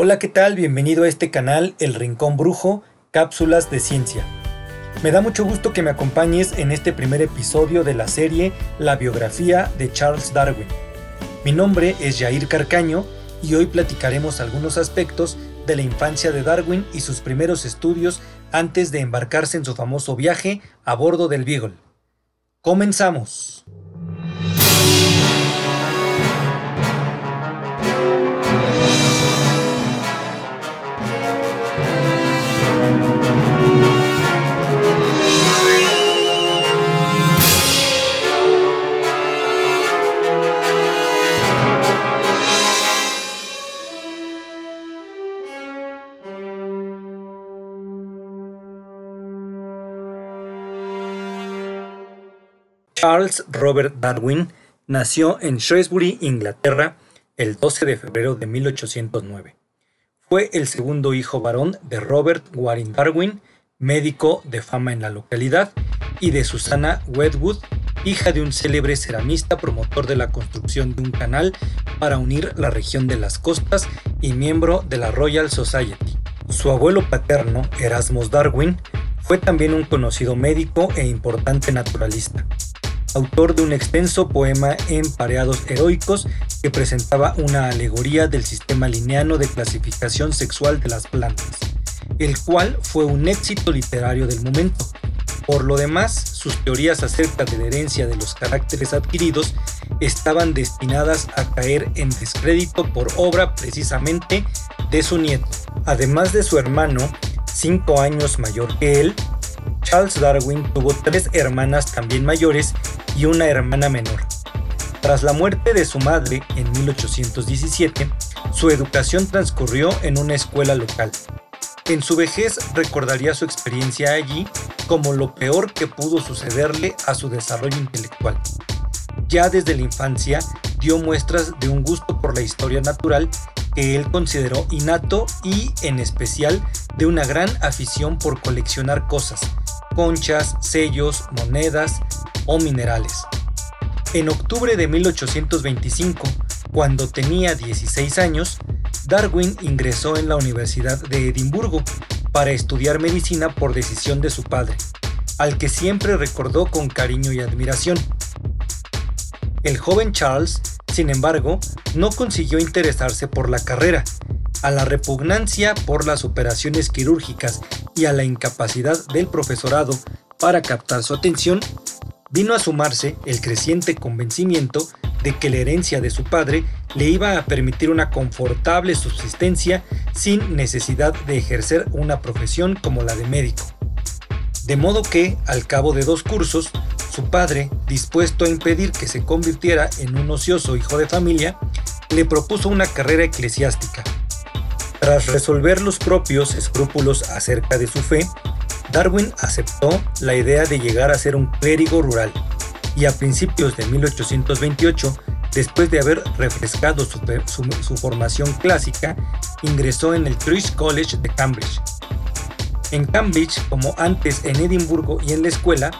Hola, ¿qué tal? Bienvenido a este canal El Rincón Brujo, Cápsulas de Ciencia. Me da mucho gusto que me acompañes en este primer episodio de la serie La biografía de Charles Darwin. Mi nombre es Jair Carcaño y hoy platicaremos algunos aspectos de la infancia de Darwin y sus primeros estudios antes de embarcarse en su famoso viaje a bordo del Beagle. Comenzamos. Charles Robert Darwin nació en Shrewsbury, Inglaterra, el 12 de febrero de 1809. Fue el segundo hijo varón de Robert Waring Darwin, médico de fama en la localidad, y de Susana Wedgwood, hija de un célebre ceramista promotor de la construcción de un canal para unir la región de las costas y miembro de la Royal Society. Su abuelo paterno, Erasmus Darwin, fue también un conocido médico e importante naturalista autor de un extenso poema en pareados heroicos que presentaba una alegoría del sistema lineano de clasificación sexual de las plantas, el cual fue un éxito literario del momento. Por lo demás, sus teorías acerca de la herencia de los caracteres adquiridos estaban destinadas a caer en descrédito por obra precisamente de su nieto. Además de su hermano, cinco años mayor que él, Charles Darwin tuvo tres hermanas también mayores y una hermana menor. Tras la muerte de su madre en 1817, su educación transcurrió en una escuela local. En su vejez recordaría su experiencia allí como lo peor que pudo sucederle a su desarrollo intelectual. Ya desde la infancia dio muestras de un gusto por la historia natural que él consideró innato y, en especial, de una gran afición por coleccionar cosas, conchas, sellos, monedas o minerales. En octubre de 1825, cuando tenía 16 años, Darwin ingresó en la Universidad de Edimburgo para estudiar medicina por decisión de su padre, al que siempre recordó con cariño y admiración. El joven Charles, sin embargo, no consiguió interesarse por la carrera, a la repugnancia por las operaciones quirúrgicas y a la incapacidad del profesorado para captar su atención, vino a sumarse el creciente convencimiento de que la herencia de su padre le iba a permitir una confortable subsistencia sin necesidad de ejercer una profesión como la de médico. De modo que, al cabo de dos cursos, su padre, dispuesto a impedir que se convirtiera en un ocioso hijo de familia, le propuso una carrera eclesiástica, tras resolver los propios escrúpulos acerca de su fe, Darwin aceptó la idea de llegar a ser un clérigo rural y a principios de 1828, después de haber refrescado su, formación clásica, ingresó en el Christ College de Cambridge. En Cambridge, como antes en Edimburgo y en la escuela,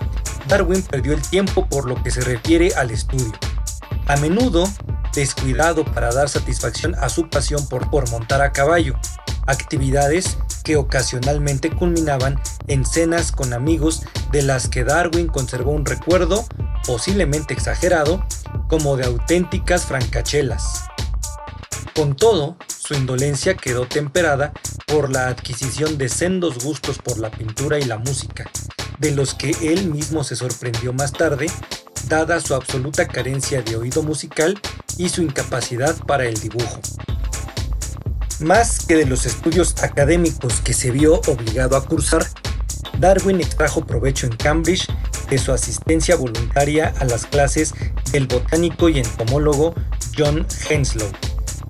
Darwin perdió el tiempo por lo que se refiere al estudio. A menudo descuidado para dar satisfacción a su pasión por, por montar a caballo, actividades que ocasionalmente culminaban en cenas con amigos de las que Darwin conservó un recuerdo, posiblemente exagerado, como de auténticas francachelas. Con todo, su indolencia quedó temperada por la adquisición de sendos gustos por la pintura y la música, de los que él mismo se sorprendió más tarde dada su absoluta carencia de oído musical y su incapacidad para el dibujo. Más que de los estudios académicos que se vio obligado a cursar, Darwin extrajo provecho en Cambridge de su asistencia voluntaria a las clases del botánico y entomólogo John Henslow,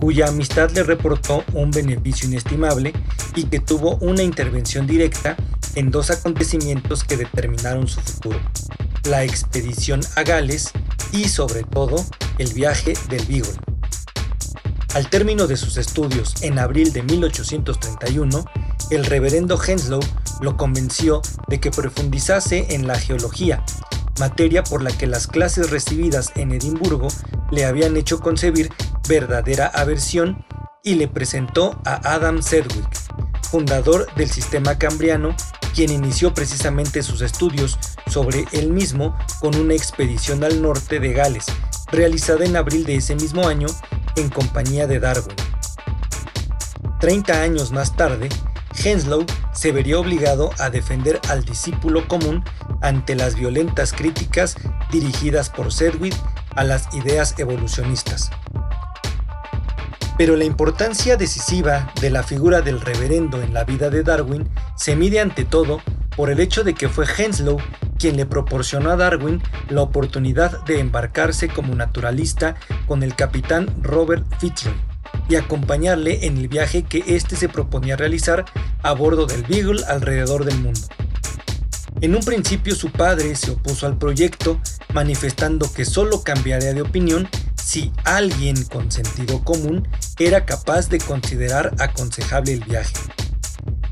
cuya amistad le reportó un beneficio inestimable y que tuvo una intervención directa en dos acontecimientos que determinaron su futuro la expedición a Gales y sobre todo el viaje del Beagle. Al término de sus estudios en abril de 1831, el reverendo Henslow lo convenció de que profundizase en la geología, materia por la que las clases recibidas en Edimburgo le habían hecho concebir verdadera aversión y le presentó a Adam Sedgwick, fundador del sistema cambriano, quien inició precisamente sus estudios sobre el mismo con una expedición al norte de Gales, realizada en abril de ese mismo año en compañía de Darwin. Treinta años más tarde, Henslow se vería obligado a defender al discípulo común ante las violentas críticas dirigidas por Sedgwick a las ideas evolucionistas. Pero la importancia decisiva de la figura del reverendo en la vida de Darwin se mide ante todo por el hecho de que fue Henslow quien le proporcionó a Darwin la oportunidad de embarcarse como naturalista con el capitán Robert Fitzroy y acompañarle en el viaje que éste se proponía realizar a bordo del Beagle alrededor del mundo. En un principio su padre se opuso al proyecto, manifestando que solo cambiaría de opinión si alguien con sentido común era capaz de considerar aconsejable el viaje.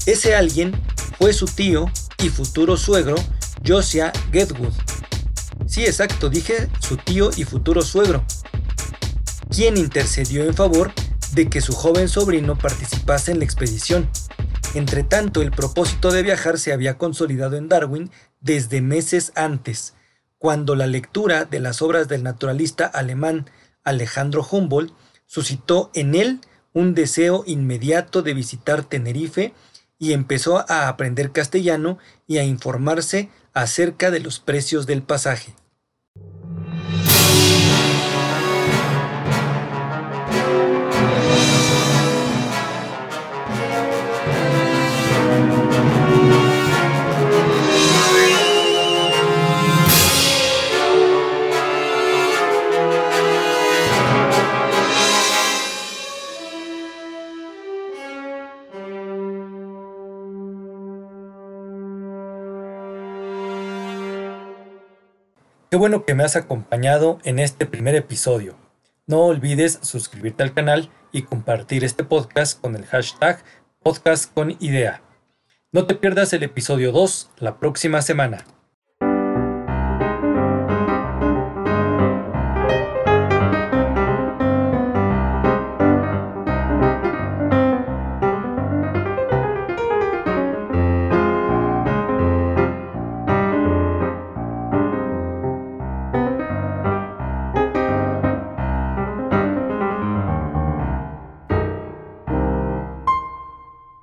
Ese alguien fue su tío y futuro suegro, Josiah Gedwood. Sí, exacto, dije su tío y futuro suegro, quien intercedió en favor de que su joven sobrino participase en la expedición. Entre tanto, el propósito de viajar se había consolidado en Darwin desde meses antes, cuando la lectura de las obras del naturalista alemán Alejandro Humboldt suscitó en él un deseo inmediato de visitar Tenerife y empezó a aprender castellano y a informarse acerca de los precios del pasaje. Qué bueno que me has acompañado en este primer episodio. No olvides suscribirte al canal y compartir este podcast con el hashtag podcast con idea. No te pierdas el episodio 2 la próxima semana.